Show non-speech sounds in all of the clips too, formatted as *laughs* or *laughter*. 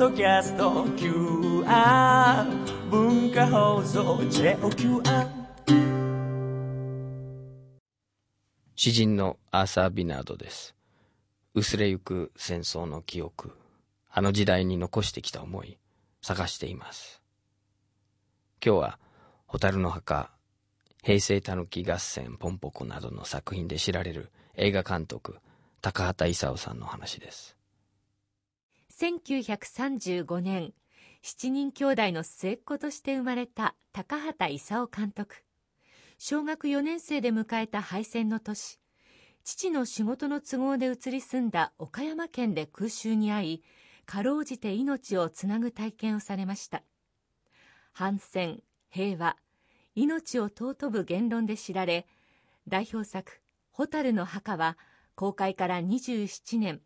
ドキャスト QR 文化放送 JOQR 詩人のアーサー・ビナードです。薄れゆく戦争の記憶あの時代に残してきた思い探しています。今日は「蛍の墓」「平成たぬき合戦ポンポコ」などの作品で知られる映画監督高畑勲さんの話です。1935年7人兄弟の末っ子として生まれた高畑勲監督。小学4年生で迎えた敗戦の年父の仕事の都合で移り住んだ岡山県で空襲に遭いかろうじて命をつなぐ体験をされました。反戦平和命を尊ぶ言論で知られ代表作「蛍の墓」は公開から27年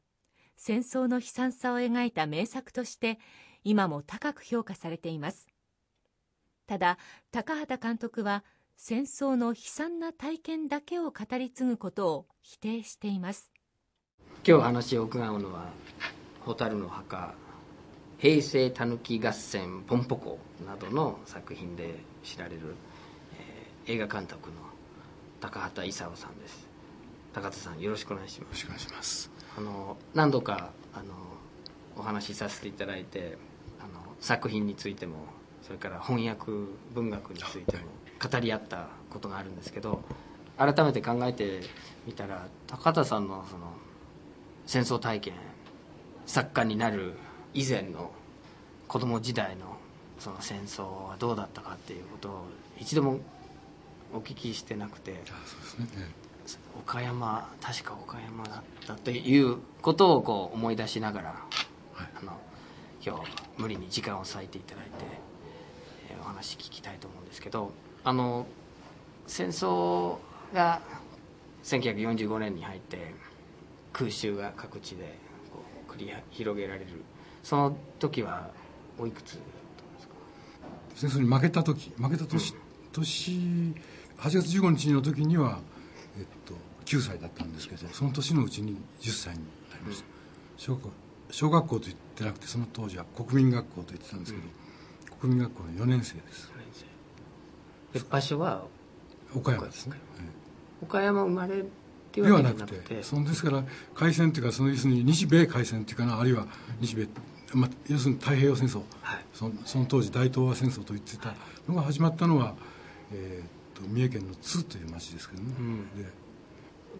戦争の悲惨さを描いた名作として今も高く評価されています。ただ高畑監督は戦争の悲惨な体験だけを語り継ぐことを否定しています。今日話を伺うのは「蛍の墓」「平成たぬき合戦ポンポコ」などの作品で知られる、えー、映画監督の高畑勲さんです。高畑さんよろしくお願いします。よろしくお願いしますあの何度かあのお話しさせていただいてあの作品についてもそれから翻訳文学についても語り合ったことがあるんですけど改めて考えてみたら高田さんのその戦争体験作家になる以前の子供時代のその戦争はどうだったかっていうことを一度もお聞きしてなくて。そうですね。岡山確か岡山だったということをこう思い出しながら、はい、あの今日無理に時間を割いていただいて、えー、お話聞きたいと思うんですけどあの戦争が1945年に入って空襲が各地でこう繰り広げられる。その時はおいくつ戦争に負けた時負けた年、うん、年8月15日の時にはえっと、9歳だったんですけどその年のうちに10歳になりました、小学校小学校と言ってなくてその当時は国民学校と言ってたんですけど、うん、国民学校の4年生です。場所は岡山ですね、岡山。生まれではなくてそのですから海戦というかその要するに日米海戦というかなあるいは日米、まあ、要するに太平洋戦争、はい、そのその当時大東亜戦争と言ってたのが始まったのは、えー、と三重県の津という町ですけどね、うん、で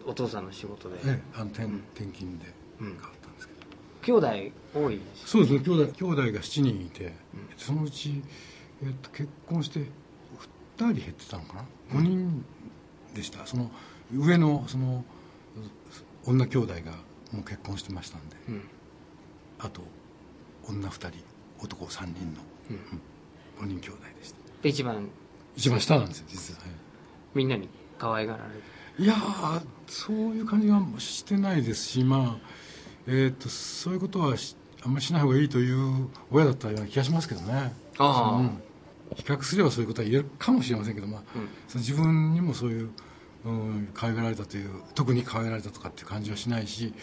お父さんの仕事で、ね、あの転,、転勤で変わったんですけど、兄弟多いそうですね兄弟兄弟が7人いて、そのうち、えー、と結婚して2人減ってたのかな？5人でした、その上のその女兄弟がもう結婚してましたんで、うん、あと女2人男3人の、うん、5人兄弟でした。一番一番下なんですよ実は、みんなに可愛がられるいやそういう感じはしてないですしまあえーと、そういうことはあんまりしない方がいいという親だったような気がしますけどね。あ、うん、比較すればそういうことは言えるかもしれませんけど、まあ、うん、その自分にもそういう、うん、可愛がられたという特に可愛がられたとかっていう感じはしないし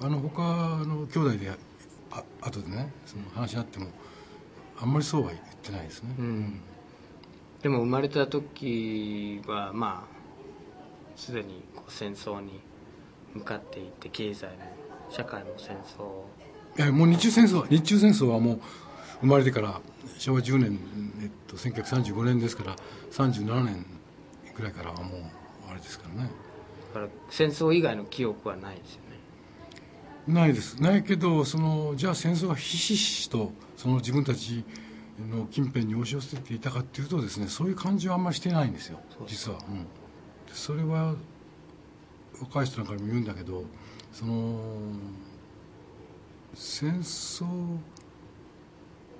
あの他の兄弟であ後でねその話し合ってもあんまりそうは言ってないですね。うんでも生まれた時はまあすでに戦争に向かっていって経済も社会も戦争。いやもう日中戦争日中戦争はもう生まれてから昭和10年、えっと、1935年ですから37年ぐらいからはもうあれですからね。だから戦争以外の記憶はないですよね。ないです。ないけどそのじゃあ戦争がひしひしとその自分たちの近辺に押し寄せていたかっていうとですねそういう感じはあんまりしてないんですよ実は、うん、それは若い人なんかにも言うんだけどその戦争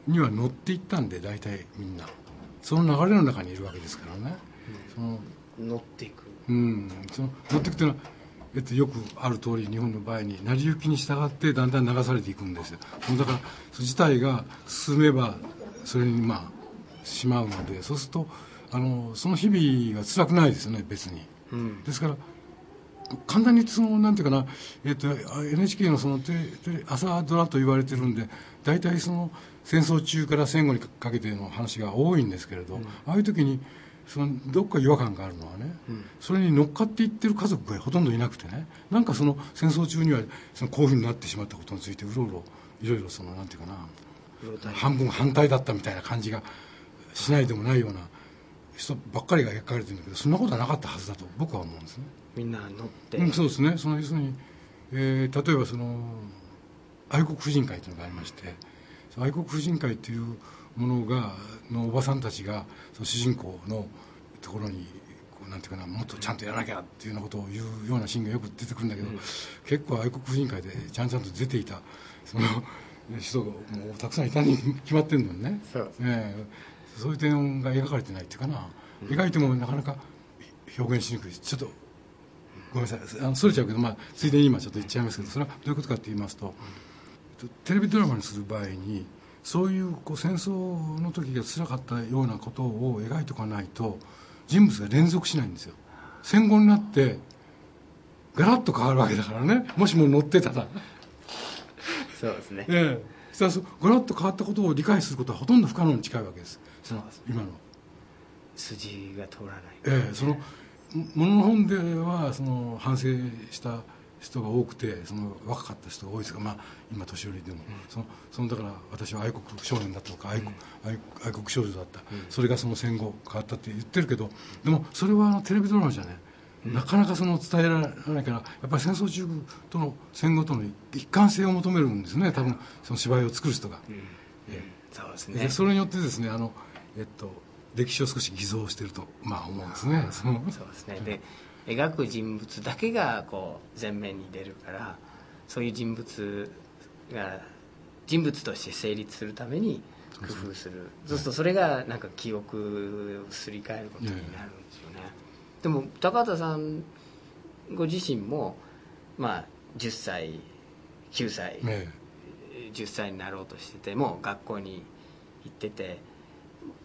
には乗っていったんで大体みんな。その流れの中にいるわけですからね、うん、その乗っていく。うん。その乗っていくっていうのはえっと、よくある通り日本の場合に成り行きに従ってだんだん流されていくんです。よだからそ自体が進めばそれにまあしまうのでそうするとあのその日々が辛くないですよね別に、うん、ですから簡単にそのなんていうかな、えっと、NHK のその朝ドラと言われてるんで大体その戦争中から戦後にかけての話が多いんですけれど、うん、ああいう時にそのどっか違和感があるのはね、うん、それに乗っかっていってる家族がほとんどいなくてねなんかその戦争中にはそのこういうふうになってしまったことについてうろうろいろいろそのなんていうかな半分反対だったみたいな感じがしないでもないような人ばっかりが描かれてるんだけどそんなことはなかったはずだと僕は思うんですね。みんな乗って、うん、そうですね。その要するに、えー、例えばその愛国婦人会というのがありまして愛国婦人会というものがのおばさんたちがその主人公のところにこうなんていうかなもっとちゃんとやらなきゃっていうようなことを言うようなシーンがよく出てくるんだけど、うん、結構愛国婦人会でちゃんちゃんと出ていたその人がもうたくさんいたに決まってるのにね。そう,、えー、そういう点が描かれてないっていうかな、うん、描いてもなかなか表現しにくいちょっとごめんなさい。あのそれちゃうけど、まあ、ついでに今ちょっと言っちゃいますけどそれはどういうことかって言いますと、テレビドラマにする場合にそういうこう戦争の時が辛かったようなことを描いておかないと人物が連続しないんですよ。戦後になってガラッと変わるわけだからね。もしも乗ってたら。*laughs* そうですね。ええ。ガラッと変わったことを理解することはほとんど不可能に近いわけです。その今の。筋が通らない、ええ。そのものの本ではその反省した人が多くてその若かった人が多いですが、まあ、今年寄りでも、うん、そのそのだから私は愛国少年だったとか愛国,、愛愛国少女だった、うん、それがその戦後変わったって言ってるけどでもそれはあのテレビドラマじゃね、うん、なかなかその伝えられないからやっぱり戦争中との戦後との一貫性を求めるんですね。多分その芝居を作る人が、えそうですね。それによってですねあの、えっと、歴史を少し偽造してると、まあ、思うんですね。そうですね。で描く人物だけがこう前面に出るからそういう人物が人物として成立するために工夫する。そうするとそれがなんか記憶をすり替えることになるんですよね、でも高畑さんご自身もまあ10歳9歳、ね、10歳になろうとしてても学校に行ってて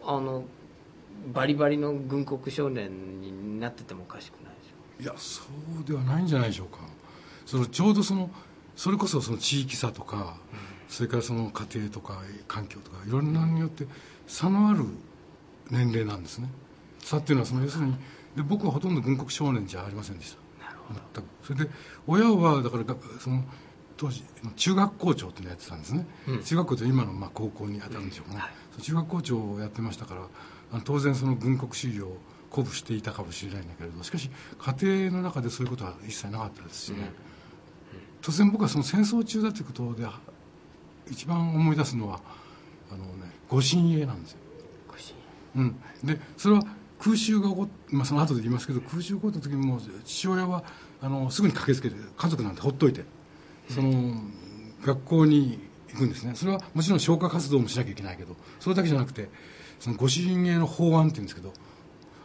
あのバリバリの軍国少年になっててもおかしくないいやそうではないんじゃないでしょうか。そのちょうどそのそれこそその地域差とか、うん、それからその家庭とか環境とかいろんなによって差のある年齢なんですね。差っていうのはその要するにで僕はほとんど軍国少年じゃありませんでした。なるほど。全く。それで親はだからその当時中学校長っていうのをやってたんですね、うん、中学校って今のまあ高校に当たるんでしょうかね、うんはい、中学校長をやってましたから当然その軍国修行鼓舞していたかもしれないんだけれどしかし家庭の中でそういうことは一切なかったですしね、突然僕はその戦争中だということで一番思い出すのはあの、ね、御神家なんですよ、うん、でそれは空襲が起こって、まあ、その後で言いますけど空襲が起こった時にも父親はあのすぐに駆けつけて家族なんてほっといてその学校に行くんですね。それはもちろん消火活動もしなきゃいけないけどそれだけじゃなくてその御神家の法案っていうんですけど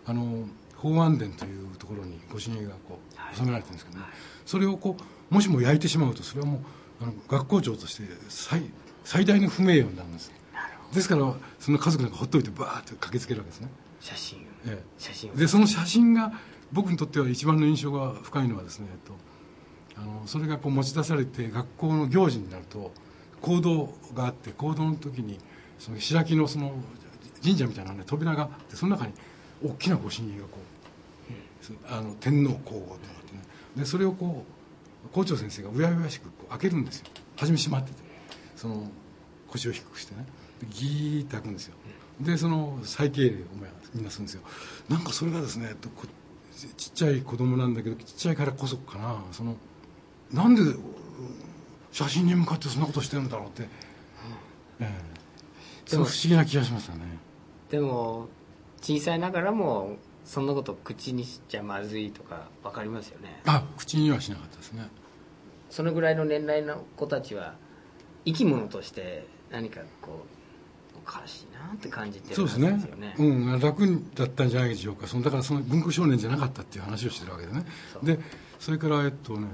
あの法安殿というところに御神家がこう収められてるんですけどね、はい、それをこうもしも焼いてしまうとそれはもうあの学校長として最最大の不名誉になるんです。ですからその家族なんかほっといてバーッと駆けつけるわけですね。写真、ええ、写真でその写真が僕にとっては一番の印象が深いのはですね、えっと、あのそれがこう持ち出されて学校の行事になると講堂があって講堂の時にその白木のその神社みたいな、ね、扉があってその中に大きな御神家がこう、あの天皇皇后となってね。でそれをこう校長先生がうやうやしくこう開けるんですよ。初め閉まってて。その腰を低くしてね。ギーッて開くんですよ。でその再敬礼をみんなするんですよ。なんかそれがですねちっちゃい子供なんだけどちっちゃいからこそかな。そのなんで写真に向かってそんなことしてるんだろうって、ええ、不思議な気がしましたね。でも小さいながらもそんなこと口にしちゃまずいとか分かりますよね。あ口にはしなかったですね。そのぐらいの年代の子たちは生き物として何かこうおかしいなって感じてるんですよね。そうですね、うん、楽だったんじゃないでしょうか。そのだからその文庫少年じゃなかったっていう話をしてるわけでね。でそれからえっとね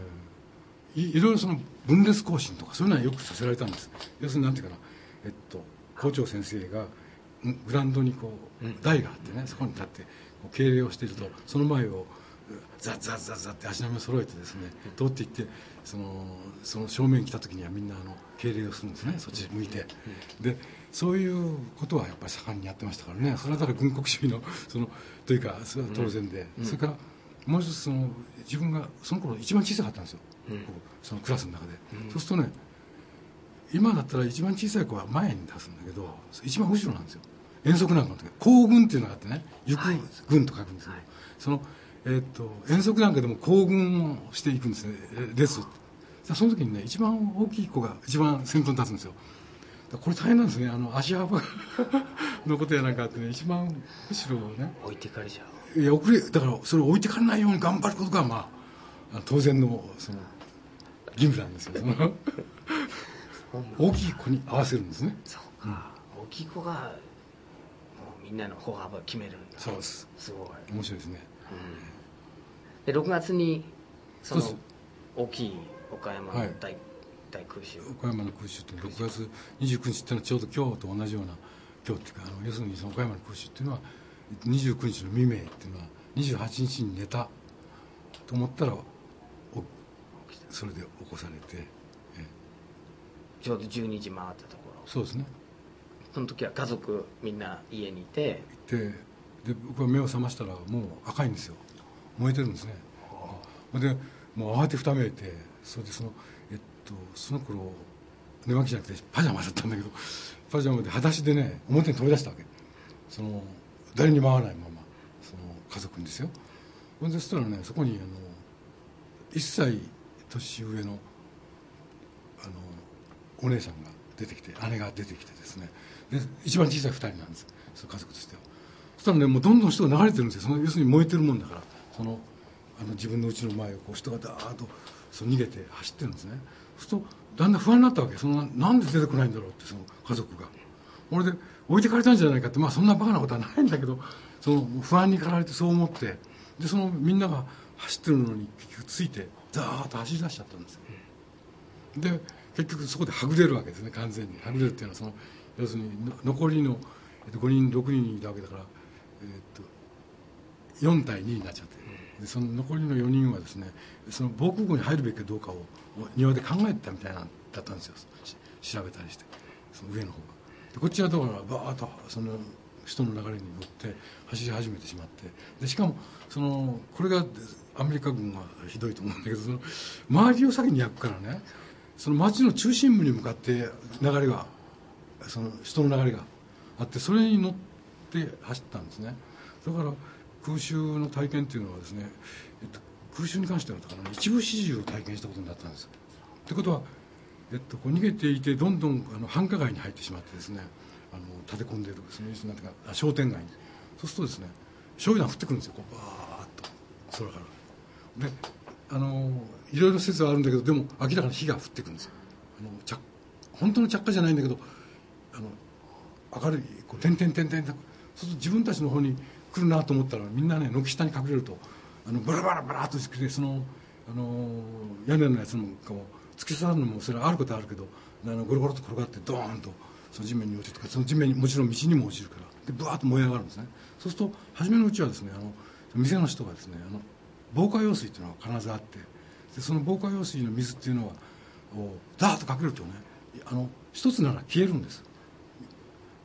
いいろいろその分裂行進とかそういうのはよくさせられたんです。要するになんていうかな。えっと校長先生がグラウンドにこう台があってねそこに立って敬礼をしているとその前をザッザッザッザッって足並みを揃えてですね通っていってそのその正面に来た時にはみんなあの敬礼をするんですねそっち向いて。でそういうことはやっぱり盛んにやってましたからねそれはだから軍国主義のそのというかそれは当然で、それからもう一つその自分がその頃一番小さかったんですよ、そのクラスの中で、そうするとね今だったら一番小さい子は前に出すんだけど一番後ろなんですよ。遠足なんかの時行軍っていうのがあってね。行く軍と書くんですけど、その、えー、っと遠足なんかでも行軍をしていくんですね。レスその時にね一番大きい子が一番先頭に立つんですよ。これ大変なんですね。あの足幅 *laughs* のことやなんかあってね一番後ろをね。置いてかれちゃう。いや遅れだからそれを置いてかれないように頑張ることがまあ当然のその義務なんですよ。その大きい子に合わせるんですね。そうか、うん、大きい子がもうみんなの歩幅を決めるんだ。そうです。すごい。面白いですね、うん、で6月にその大きい岡山の大,、はい。大空襲。岡山の空襲って6月29日っていうのはちょうど今日と同じような今日っていうかあの要するにその岡山の空襲っていうのは29日の未明っていうのは28日に寝たと思ったらそれで起こされてちょうど12時回ったところ。そうですね。その時は家族みんな家にいて。いてで僕は目を覚ましたらもう赤いんですよ。燃えてるんですね。でもう慌てふためいてそれでそのえっとその頃寝巻きじゃなくてパジャマだったんだけどパジャマで裸足でね表に飛び出したわけ。その誰にも会わないままその家族にですよ。ほんでそしたらねそこにあの1歳年上のお姉さんが出てきて姉が出てきてですね。で一番小さい2人なんです。その家族としては。そしたらねもうどんどん人が流れてるんですよ。その要するに燃えてるもんだから。そのあの自分の家の前をこう人がダーッとその逃げて走ってるんですね。そうするとだんだん不安になったわけ。そのなんで出てこないんだろうってその家族が。俺で置いてかれたんじゃないかってまあそんなバカなことはないんだけどその不安に駆られてそう思って。でそのみんなが走ってるのに結局ついてザーッと走り出しちゃったんですよ。で結局そこではぐれるわけですね完全に。はぐれるっていうのはその要するに残りの、5人6人いたわけだから、えっと、4対2になっちゃってでその残りの4人はですねその防空壕に入るべきかどうかを庭で考えてたみたいなだったんですよ。調べたりしてその上の方が。でこっちはだからバーッとその人の流れに乗って走り始めてしまって。でしかもそのこれがアメリカ軍がひどいと思うんだけどその周りを先に焼くからね。その町の中心部に向かって流れがその人の流れがあってそれに乗って走ったんですね。だから空襲の体験っていうのはですね、えっと、空襲に関してはだから、一部始終を体験したことになったんです。ってことは、えっと、こう逃げていてどんどんあの繁華街に入ってしまってですねあの立て込んでるそのなんていうか商店街に。そうするとですね焼夷弾降ってくるんですよ。こうバーッと空から。であのいろいろ説はあるんだけどでも明らかに火が降ってくるんですよ。あの着本当の着火じゃないんだけどあの明るいこう点々点々そうすると自分たちの方に来るなと思ったらみんなね軒下に隠れるとあのバラバラバラっとしてそのあの屋根のやつなんかも突き刺さるのもそれはあることはあるけどあのゴロゴロと転がってドーンとその地面に落ちるとかその地面にもちろん道にも落ちるからでブワーッと燃え上がるんですね。そうすると初めのうちはですねあの店の人がですねあの防火用水っていうのは必ずあってでその防火用水の水っていうのはザーッとかけるとねあの一つなら消えるんです。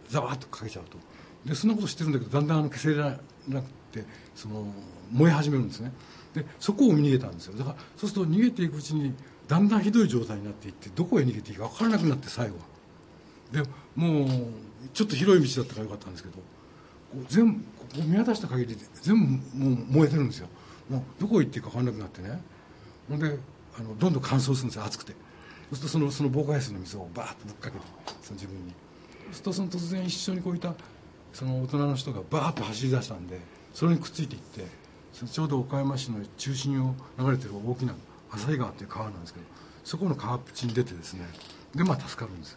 ザワッとかけちゃうと。でそんなことしてるんだけどだんだんあの消せれなくてその燃え始めるんですね。でそこを見逃げたんですよ。だからそうすると逃げていくうちにだんだんひどい状態になっていってどこへ逃げていいか分からなくなって最後は。でもうちょっと広い道だったからよかったんですけどこう全部ここ見渡した限り全部もう燃えてるんですよ。もうどこへ行っていいか分からなくなってね。ほんであのどんどん乾燥するんですよ熱くて。そうするとそのその防火水の水をバーッとぶっかけてその自分に。そうするとその突然一緒にこういたその大人の人がバーッと走り出したんでそれにくっついていってちょうど岡山市の中心を流れてる大きな旭川っていう川なんですけどそこの川っぷちに出てですねでまあ助かるんです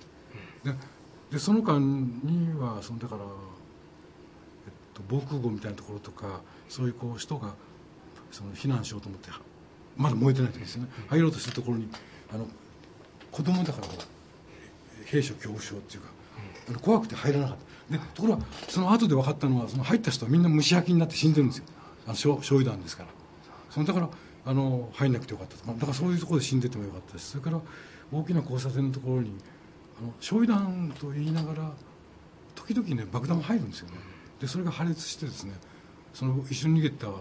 ででその間にはそのだから、えっと、防空壕みたいなところとかそういうこう人がその避難しようと思ってまだ燃えてない時ですね。入ろうとしたところにあの子供だから兵所恐怖症っていうかあの怖くて入らなかった。でところがその後で分かったのはその入った人はみんな蒸し焼きになって死んでるんですよ。あの焼夷弾ですから。そのだからあの入んなくてよかったと。かだからそういうところで死んでてもよかったしそれから大きな交差点のところにあの焼夷弾と言いながら時々ね爆弾も入るんですよね。でそれが破裂してですねその一緒に逃げたあの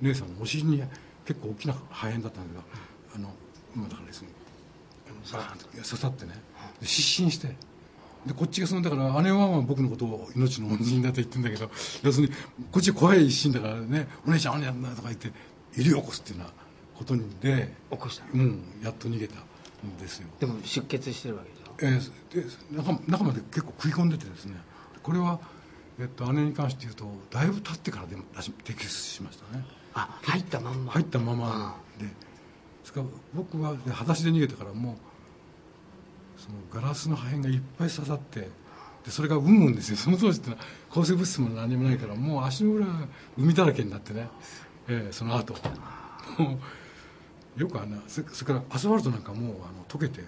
姉さんのお尻に結構大きな破片だったんだけどあの、まあ、だからですね。バーンと刺さってね。失神して。でこっちがそのだから姉はまあ僕のことを命の恩人だと言ってるんだけど要するにこっち怖い一心だからね「お姉ちゃんお姉ちゃん」とか言って入り起こすっていうようなことで起こした。うんやっと逃げたんですよ。でも出血してるわけでしょ？えー、で中中まで結構食い込んでてですね。これは、えっと、姉に関して言うとだいぶ経ってからで摘出しましたねあ入ったまんま。入ったまま。でですから僕は裸足で逃げてからもうそのガラスの破片がいっぱい刺さってでそれがうんうんですよ。その当時ってのは抗生物質も何もないからもう足の裏が海だらけになってね、えー、その後。もうよくあんなそれからアスファルトなんかもうあの溶けて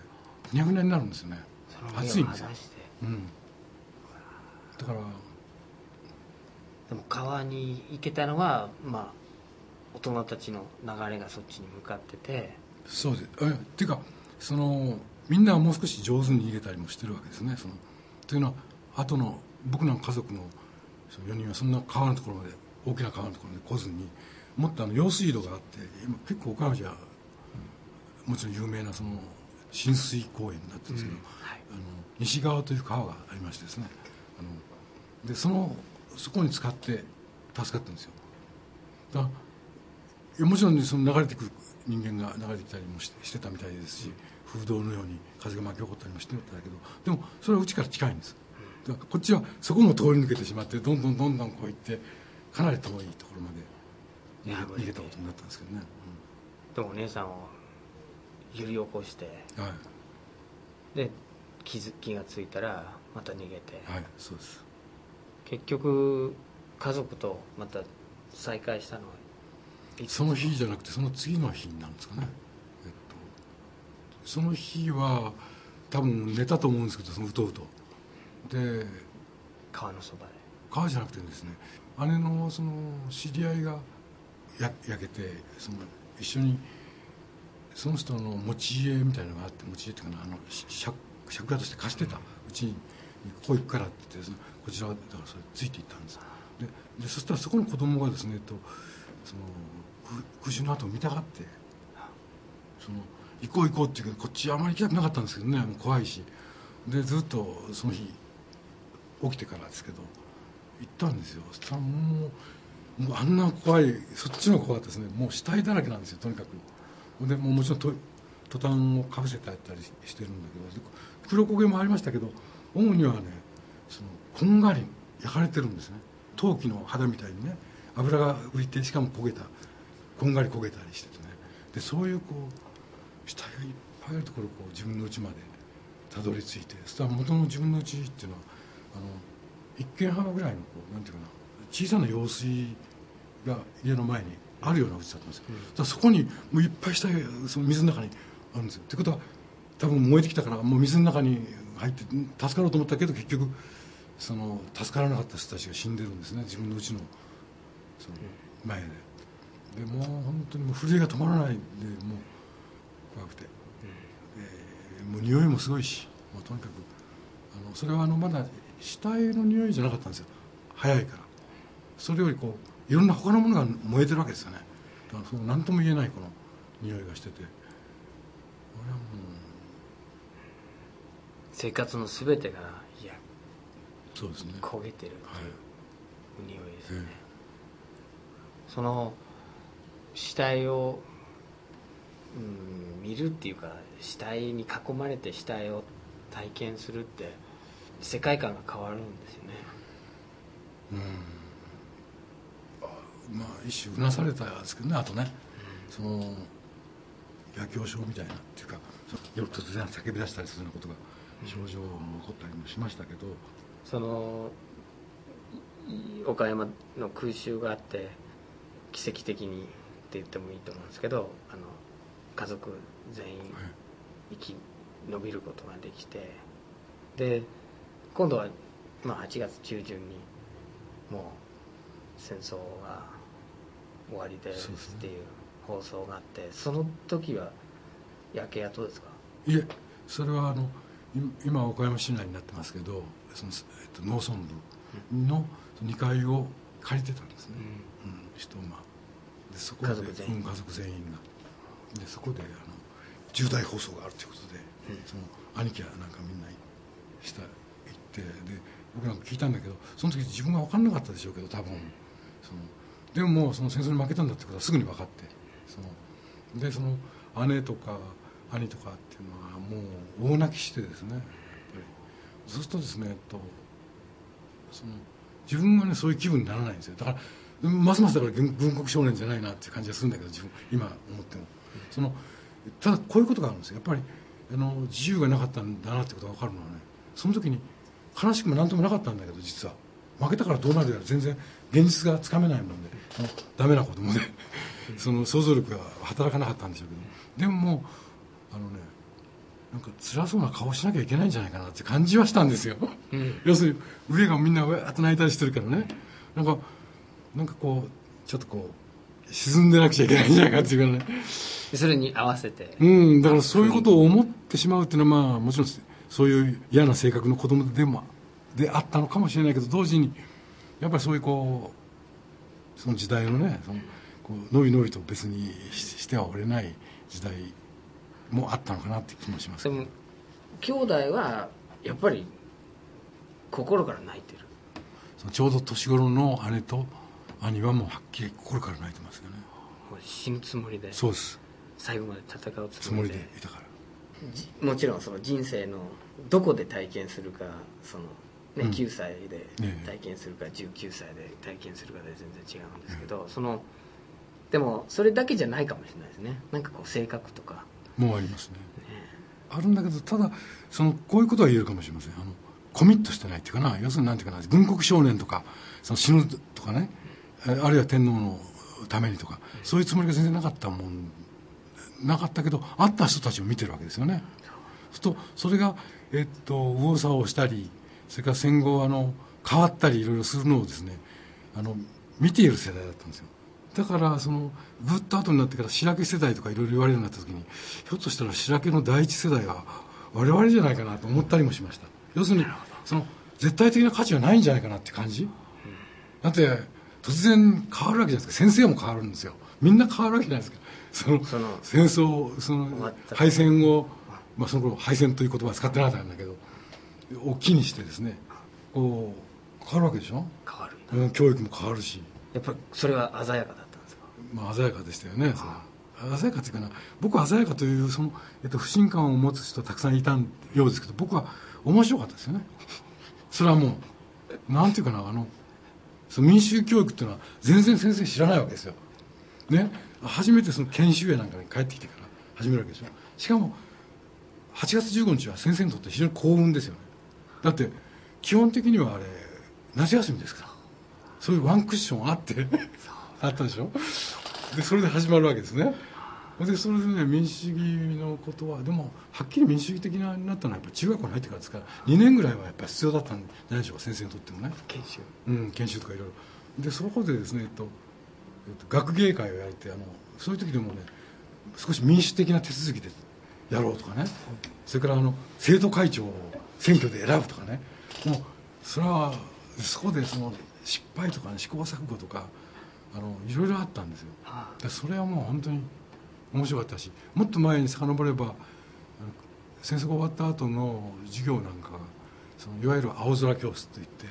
ふにゃふにゃになるんですよね。暑いんですよ、うん、だからでも川に行けたのはまあ大人たちの流れがそっちに向かってて。そうです。えっていうかそのみんなはもう少し上手に逃げたりもしてるわけですね。そのというのは後の僕の家族の4人はそんな川のところまで大きな川のところまで来ずにもっとあの用水路があって今結構岡山じゃもちろん有名なその浸水公園になってるんですけど、うん。はい、あの西側という川がありましてですね。あのでそのそこに使って助かってるんですよ。だもちろん、ね、その流れてくる人間が流れてきたりもしてたみたいですし風洞のように風が巻き起こったりもしてたけどでもそれはうちから近いんです。だからこっちはそこも通り抜けてしまってどんどんどんどんこう行ってかなり遠いところまで逃げ逃げたことになったんですけどね、うん、でもお姉さんを揺り起こして、はい、で気づ気が付いたらまた逃げて。はいそうです。結局家族とまた再会したのはその日じゃなくてその次の日なんですかね。その日は多分寝たと思うんですけどそのうとうと。で川のそばで。川じゃなくてですね姉のその知り合いがや焼けてその一緒にその人の持ち家みたいなのがあって持ち家っていうかなあの借借家として貸してたうちにここ行くからって言ってこちらだからそれついていったんですででそしたらそこの子供がですねとその空襲の後を見たがってその行こう行こうって言うけどこっちあまり行きたくなかったんですけどねもう怖いし。でずっとその日起きてからですけど行ったんですよ。そしたらもうもうあんな怖いそっちの怖かったですね。もう死体だらけなんですよとにかく。でももちろんトトタンをかぶせてあったりしてるんだけど黒焦げもありましたけど主にはねそのこんがり焼かれてるんですね。陶器の肌みたいにね。油が浮いてしかも焦げたこんがり焦げたりしててね。でそういうこう死体がいっぱいあるところをこう自分の家までたどり着いてそしたら元の自分の家っていうのはあの一軒幅ぐらいのこうなんていうかな小さな用水が家の前にあるような家だったんですよ、うん、そこにもういっぱい死体がその水の中にあるんです。よってことは多分燃えてきたからもう水の中に入って助かろうと思ったけど結局その助からなかった人たちが死んでるんですね。自分の家のその前で。でもう本当にもう震えが止まらないでもう怖くて、えー、もう匂いもすごいしもうとにかくあのそれはあのまだ死体の匂いじゃなかったんですよ。早いから。それよりこういろんな他のものが燃えてるわけですよね。だからそう何とも言えないこの匂いがしてて。俺はもう生活の全てがいやそうですね。焦げてるっていう匂いですね、はいその死体を、うん、見るっていうか死体に囲まれて死体を体験するって世界観が変わるんですよね。うん。まあ一種うなされたんですけどねあとね、うん、その野狂症みたいなっていうか夜突然叫び出したりするようなことが症状も起こったりもしましたけど。その岡山の空襲があって奇跡的にって言ってもいいと思うんですけどあの家族全員生き延びることができてで今度は、まあ、8月中旬にもう戦争が終わりでっていう放送があってその時は焼け跡ですか？いえそれはあの今岡山市内になってますけどその、えっと、農村部の2階を借りてたんですね、うん、うん、人までそこで家族全員,、うん、家族全員が。でそこであの重大放送があるということで、うん、その兄貴はなんかみんな下行ってで僕なんか聞いたんだけどその時自分が分かんなかったでしょうけど多分、そのでももうその戦争に負けたんだってことはすぐに分かってそのでその姉とか兄とかっていうのはもう大泣きしてですねやっぱり。そうするとですね、えっと、その自分がねそういう気分にならないんですよ。だからますますだから文国少年じゃないなっていう感じがするんだけど自分今思っても。そのただこういうことがあるんですよ。やっぱりあの自由がなかったんだなってことが分かるのはねその時に悲しくも何ともなかったんだけど実は。負けたからどうなるやら全然現実がつかめないもんでダメな子供で。その想像力が働かなかったんでしょうけど。でももうあのねなんか辛そうな顔しなきゃいけないんじゃないかなって感じはしたんですよ、うん、要するに上がみんなわーっと泣いたりしてるからね。なんかなんかこうちょっとこう沈んでなくちゃいけないんじゃないかっていうかね。それに合わせて。うんだからそういうことを思ってしまうっていうのはまあもちろんそういう嫌な性格の子供でもであったのかもしれないけど同時にやっぱりそういうこうその時代のねそのこうのびのびと別にしてはおれない時代もあったのかなって気もしますでも兄弟はやっぱり心から泣いてる。ちょうど年頃の姉と兄はもうはっきり心から泣いてますよね。死ぬつもりで。そうです。最後まで戦うつもりで。いたから。もちろんその人生のどこで体験するかその、ね、うん、9歳で体験するか、ね、19歳で体験するかで全然違うんですけど、そのでもそれだけじゃないかもしれないですね。なんかこう性格とかもありますね、あるんだけどただそのこういうことは言えるかもしれません。あのコミットしてないっていうかな要するになんていうかな軍国少年とかその死ぬとかねあるいは天皇のためにとかそういうつもりが全然なかったもんなかったけど会った人たちを見てるわけですよね。とそれが、えっと、右往左往したりそれから戦後あの変わったりいろいろするのをですねあの見ている世代だったんですよ。だからそのぐっと後になってから白毛世代とかいろいろ言われるようになった時にひょっとしたら白毛の第一世代は我々じゃないかなと思ったりもしました。要するにその絶対的な価値はないんじゃないかなって感じ、だって突然変わるわけじゃないですか。先生も変わるんですよ。みんな変わるわけじゃないですか。その戦争その敗戦を、まあ、その頃敗戦という言葉は使ってなかったんだけど大きにしてですねこう変わるわけでしょ？変わる、うん、教育も変わるし。やっぱりそれは鮮やかだまあ、鮮やかでしたよね鮮やかっていうかな僕は鮮やかというその、えっと、不信感を持つ人たくさんいたようですけど僕は面白かったですよね。*laughs* それはもうなんていうかなあのその民主主義教育っていうのは全然先生知らないわけですよ。ね。初めてその研修医なんかに帰ってきてから始めるわけでしょしかも8月15日は先生にとって非常に幸運ですよね。だって基本的にはあれ夏休みですから。そういうワンクッションあって *laughs* あったでしょでそれで始まるわけですね。でそれでね民主主義のことはでもはっきり民主主義的なになったのはやっぱ中学校に入ってからですから2年ぐらいはやっぱ必要だったんじゃないでしょうか先生にとってもね。研修。うん研修とかいろいろ。でそこでですね、えっと、学芸会をやるってあのそういう時でもね少し民主的な手続きでやろうとかね。それからあの生徒会長を選挙で選ぶとかね。もうそれはそこでその失敗とか、ね、試行錯誤とかあのいろいろあったんですよ。それはもう本当に面白かったしもっと前に遡れば戦争が終わった後の授業なんかそのいわゆる青空教室といって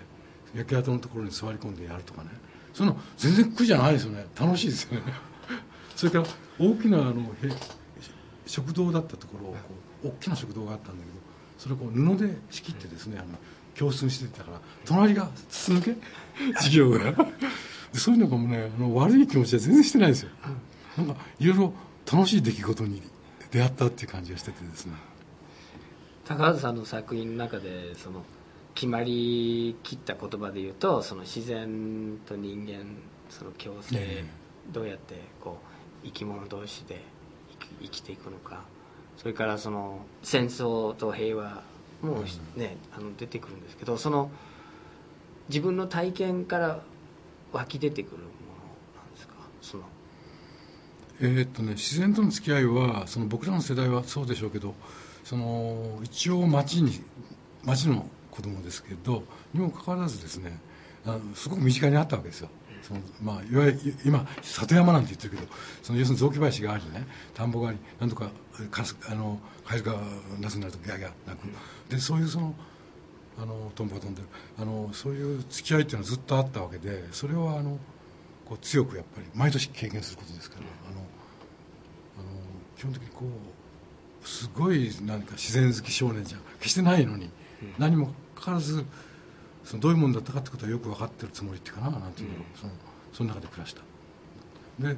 焼け跡のところに座り込んでやるとかね。その全然苦じゃないですよね。楽しいですよね。*laughs* それから大きなあの食堂だったところをこう大きな食堂があったんだけどそれをこう布で仕切ってですねあの教室にしてたから隣が筒抜け？授業がそういうのがもねあの悪い気持ちは全然してないですよ。なんかいろいろ楽しい出来事に出会ったっていう感じがしててですね。高畑さんの作品の中でその決まりきった言葉で言うとその自然と人間その共生、ね、どうやってこう生き物同士で生きていくのかそれからその戦争と平和もね、あの出てくるんですけどその自分の体験から湧き出てくるものなんですか？その。え、っとね自然との付き合いはその僕らの世代はそうでしょうけどその一応町に町の子供ですけどにもかかわらずですねあのすごく身近にあったわけですよ。そのまあ、いわゆる今里山なんて言ってるけどその要するに雑木林がありね田んぼがありなんとかあのカエルが夏になるとギャギャ鳴く。でそういうそのあのトンボが飛んでる。あのそういう付き合いっていうのはずっとあったわけでそれはあのこう強くやっぱり毎年経験することですから、あのあの基本的にこうすごい何か自然好き少年じゃ決してないのに、何もかかわらずそのどういうもんだったかってことはよく分かってるつもりっていうかななんていうの、そのその中で暮らした。で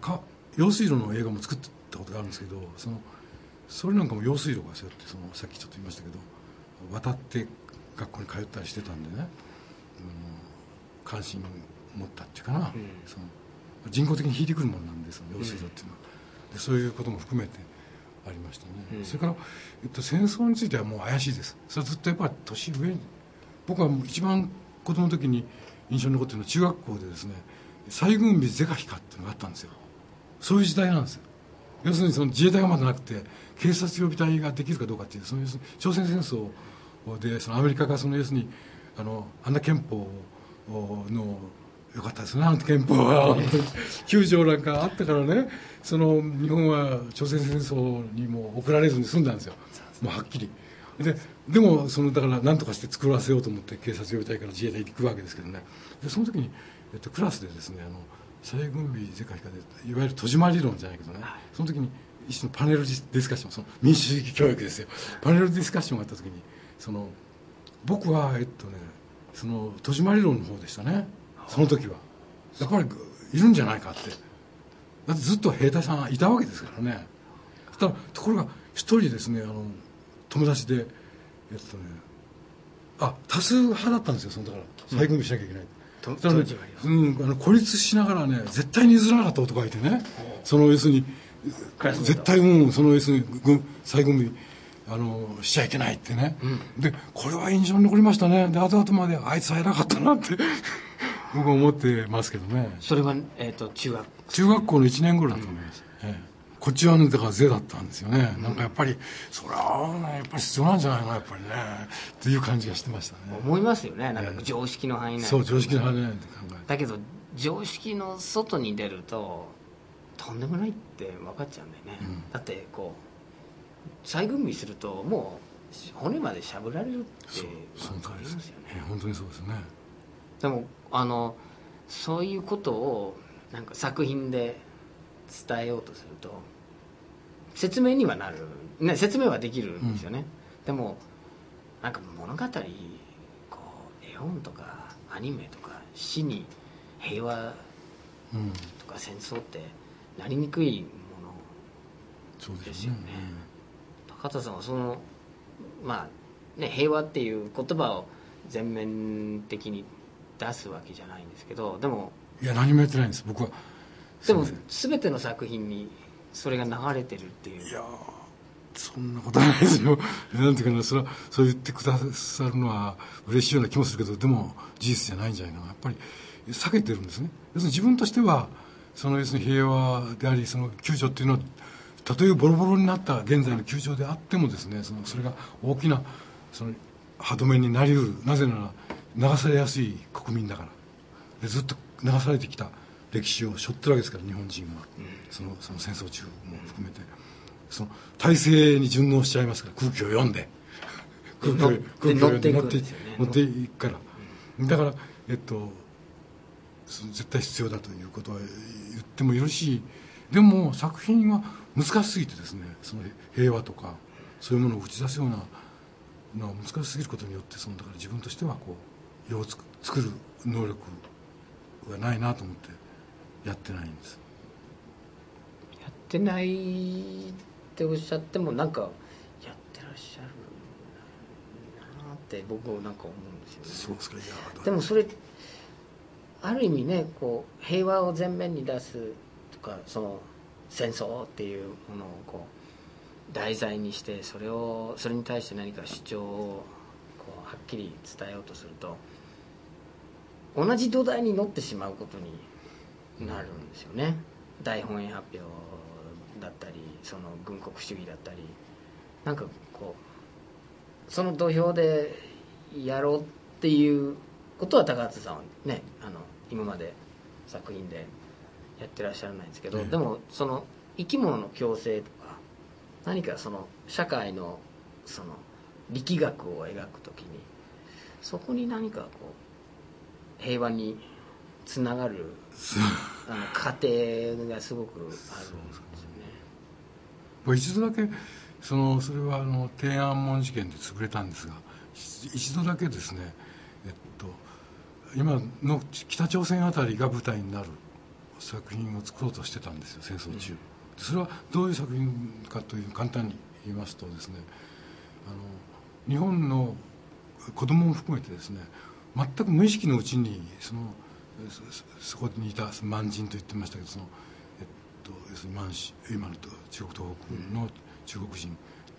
か用水路の映画も作ったことがあるんですけどそのそれなんかも用水路がそうやってそのさっきちょっと言いましたけど渡って学校に通ったりしてたんでね、うん、関心持ったっていうかな、うん、その人工的に引いてくるもんなんでその用水路っていうのは、うん、でそういうことも含めてありましたね、うん、それから、えっと、戦争についてはもう怪しいです。それはずっとやっぱり年上に。僕は一番子供の時に印象に残ってるのは中学校でですね西軍日ゼカヒカっていうのがあったんですよ。そういう時代なんですよ要するにその自衛隊がまだなくて警察予備隊ができるかどうかっていうその朝鮮戦争でそのアメリカがその要するにあのあんな憲法のよかったですねあの憲法は9条なんかあったからねその日本は朝鮮戦争にも送られずに済んだんですよもうはっきりででもそのだから何とかして作らせようと思って警察予備隊から自衛隊に行くわけですけどねでその時に、えっと、クラスでですねあの西軍備世界化でいわゆる戸締まり論じゃないけどね。その時に一種のパネルディスカッションその民主主義教育ですよ。パネルディスカッションがあった時にその僕はえっとねその戸締まり論の方でしたね。その時は。やっぱりいるんじゃないかって。だってずっと兵隊さんいたわけですからね。たところが一人ですねあの友達でえっとねあ多数派だったんですよそのだから。再軍備しなきゃいけない、うん、ね、うん、あの孤立しながらね絶対に譲らなかった男がいてね。その要するに絶対うんその要するに軍再軍備あのしちゃいけないってね、うん、でこれは印象に残りましたね。で後々まであいつは偉かったなって *laughs* 僕は思ってますけどね。それは、えーと、中学。中学校の1年頃だと思います、うんええこっちはねだから税だったんですよね、うん、なんかやっぱりそれはねやっぱり必要なんじゃないの？やっぱりね。っていう感じがしてましたね。思いますよね。なんか常識の範囲内、そう常識の範囲内って考えだけど常識の外に出るととんでもないって分かっちゃうんだよね、うん、だってこう再軍備するともう骨までしゃぶられるって分かりますよね。本当にそうですね。でもあのそういうことをなんか作品で伝えようとすると説明にはなる、ね、説明はできるんですよね、うん、でもなんか物語こう絵本とかアニメとか死に平和とか戦争ってなりにくいものですよね、ね、高田さんはそのまあね平和っていう言葉を全面的に出すわけじゃないんですけどでもいや何もやってないんです。僕はでも全ての作品にそれが流れてるっていう。いやそんなことないですよ。*laughs* なんていうかなそれはそう言ってくださるのは嬉しいような気もするけどでも事実じゃないんじゃないかなやっぱり避けてるんですね。要するに自分としてはその要するに平和でありその救助っていうのはたとえボロボロになった現在の救助であってもですねそのそれが大きなその歯止めになりうる。なぜなら流されやすい国民だから。でずっと流されてきた歴史を背負ってるわけですから日本人は、うん、そのその戦争中も含めて。その体制に順応しちゃいますから空気を読んで。空気を空気を読んで乗っていく、っていくから、だからえっとその絶対必要だということは言ってもよろしいでも作品は難しすぎてですねその平和とかそういうものを打ち出すようなのは難しすぎることによってそのだから自分としてはこう世を作る能力がないなと思ってやってないんです。やってないっておっしゃってもなんかやってらっしゃるなって僕なんか思うんですよね。そうですか。でもそれある意味ねこう平和を前面に出すとかその戦争っていうものをこう題材にしてそれをそれに対して何か主張をこうはっきり伝えようとすると同じ土台に乗ってしまうことになるんですよね。大本営発表だったりその軍国主義だったり。なんかこうその土俵でやろうっていうことは高畑さんはねあの今まで作品でやってらっしゃらないんですけど、でもその生き物の共生とか何かその社会のその力学を描くときにそこに何かこう平和につながるあの過程がすごくあるんですよね。一度だけそのそれはあの天安門事件で潰れたんですが一度だけですね、えっと、今の北朝鮮あたりが舞台になる作品を作ろうとしてたんですよ戦争中、うん、それはどういう作品かという簡単に言いますとですねあの日本の子供も含めてですね全く無意識のうちにそのそこにいた満人と言ってましたけどその、えっと、要するに満州今の中国東北の中国人、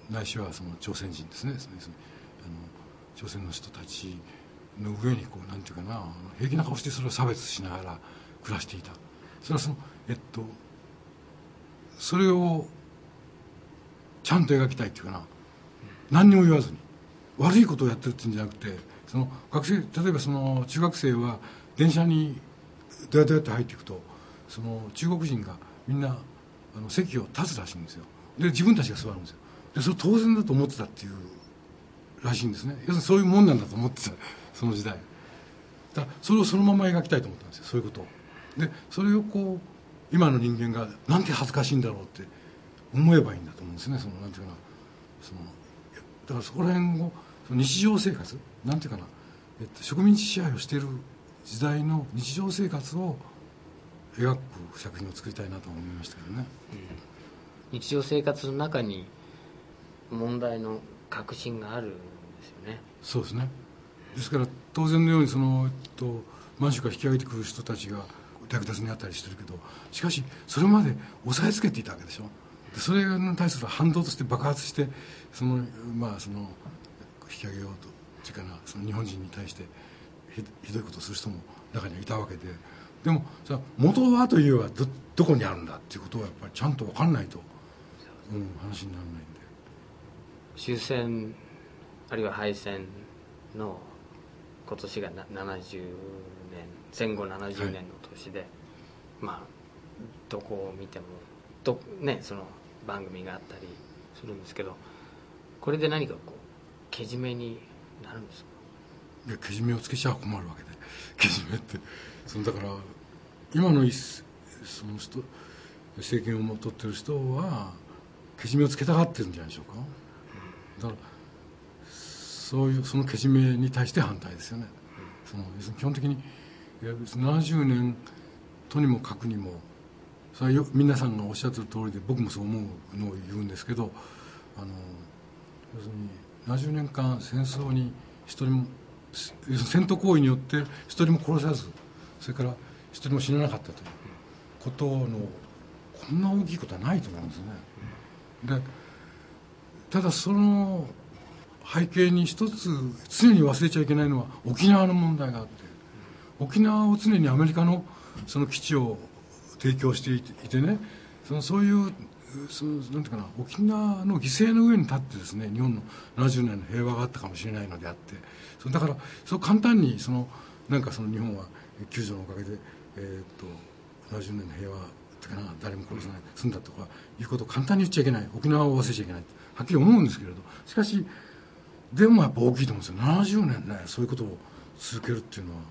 ないしはその朝鮮人ですね。そのあの朝鮮の人たちの上にこうなんていうかな平気な顔してそれを差別しながら暮らしていた。それはそのえっとそれをちゃんと描きたいっていうかな。何にも言わずに悪いことをやってるっていうんじゃなくてその学生例えばその中学生は電車にどうやってやって入っていくとその中国人がみんなあの席を立つらしいんですよ。で自分たちが座るんですよ。でそれ当然だと思ってたっていうらしいんですね。要するにそういうもんなんだと思ってた。*laughs* その時代。だそれをそのまま描きたいと思ったんですよ。そういうことを。でそれをこう今の人間がなんて恥ずかしいんだろうって思えばいいんだと思うんですね。そのなんていうかな。そのだからそこら辺を日常生活なんていうかな、えっと、植民地支配をしている時代の日常生活を描く作品を作りたいなと思いましたけどね、うん、日常生活の中に問題の確信があるんですよね。そうですね。ですから当然のようにその、えっと、満州から引き上げてくる人たちが略奪にあったりしてるけどしかしそれまで押さえつけていたわけでしょ。でそれに対する反動として爆発してそのまあその引き上げようとっていうかなその日本人に対してひどいことする人も中にはいたわけで。でもさ元はというはどどこにあるんだっていうことはやっぱりちゃんと分かんないと、うん、話にならないんで。終戦あるいは敗戦の今年が70年戦後70年の年で、はい、まあどこを見てもど、ね、その番組があったりするんですけどこれで何かこうけじめになるんですか？いやけじめをつけちゃ困るわけで。けじめって。そのだから今のその人政権を取ってる人はけじめをつけたがってるんじゃないでしょうか。だからそういうそのけじめに対して反対ですよね。その基本的にいや別に70年とにもかくにもそれは皆さんがおっしゃってる通りで僕もそう思うのを言うんですけどあの要するに70年間戦争に一人も戦闘行為によって一人も殺さずそれから一人も死ななかったということのこんな大きいことはないと思うんですね。でただその背景に一つ常に忘れちゃいけないのは沖縄の問題があって沖縄を常にアメリカのその基地を提供していてねそのそういうそのなんていうかな沖縄の犠牲の上に立ってですね日本の70年の平和があったかもしれないのであってそだからそう簡単にそのなんかその日本は救助のおかげで、えー、っと70年の平和ってかな誰も殺さない済んだとかいうことを簡単に言っちゃいけない。沖縄を忘れちゃいけないはっきり思うんですけれど。しかしでもやっぱ大きいと思うんですよ。70年ねそういうことを続けるっていうのは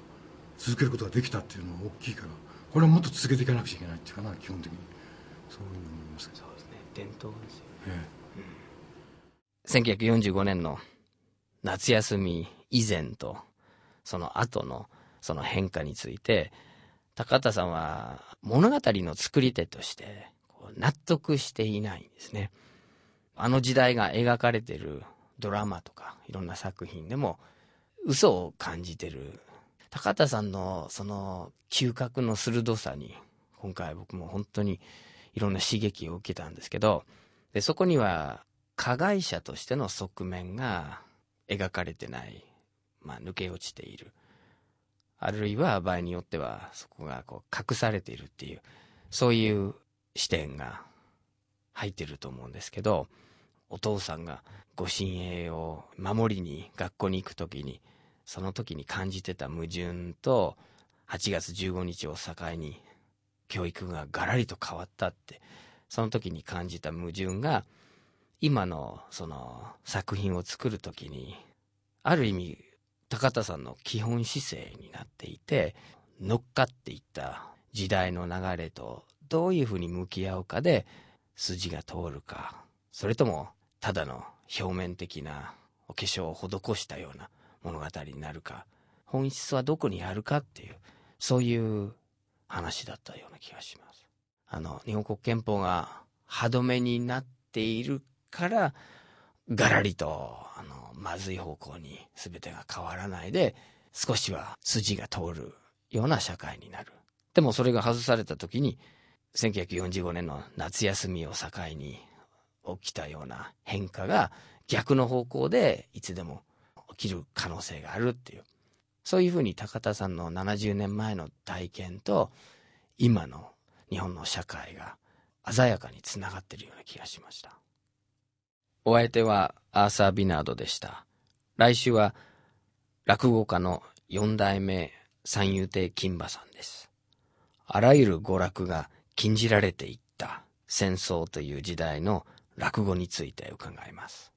続けることができたっていうのは大きいからこれはもっと続けていかなくちゃいけないっていうかな基本的に。そういうふうに思いますそうですね伝統ですよね、うん、1945年の夏休み以前とその後のその変化について高畑さん。は物語の作り手として納得していないん。ですねあの時代が描かれてるドラマとかいろん。な作品でも嘘を感じてる高田さん。のその嗅覚の鋭さに今回僕も本当にいろんな刺激を受けたんですけどでそこには加害者としての側面が描かれてない、まあ、抜け落ちている。あるいは場合によってはそこがこう隠されているっていうそういう視点が入ってると思うんですけどお父さんがご親衛を守りに学校に行く時にその時に感じてた矛盾と8月15日を境に教育がガラリと変わったってその時に感じた矛盾が今のその作品を作る時にある意味高田さんの基本姿勢になっていて乗っかっていった時代の流れとどういうふうに向き合うかで筋が通るかそれともただの表面的なお化粧を施したような物語になるか本質はどこにあるかっていうそういう話だったような気がします。あの日本国憲法が歯止めになっているからガラリとあのまずい方向に全てが変わらないで少しは筋が通るような社会になる。でもそれが外された時に1945年の夏休みを境に起きたような変化が逆の方向でいつでも起きる可能性があるっていう。そういうふうに高田さんの70年前の体験と今の日本の社会が鮮やかにつながっているような気がしました。お相手はアーサー・ビナードでした。来週は落語家の四代目三遊亭金馬さんです。あらゆる娯楽が禁じられていった戦争という時代の落語について伺います。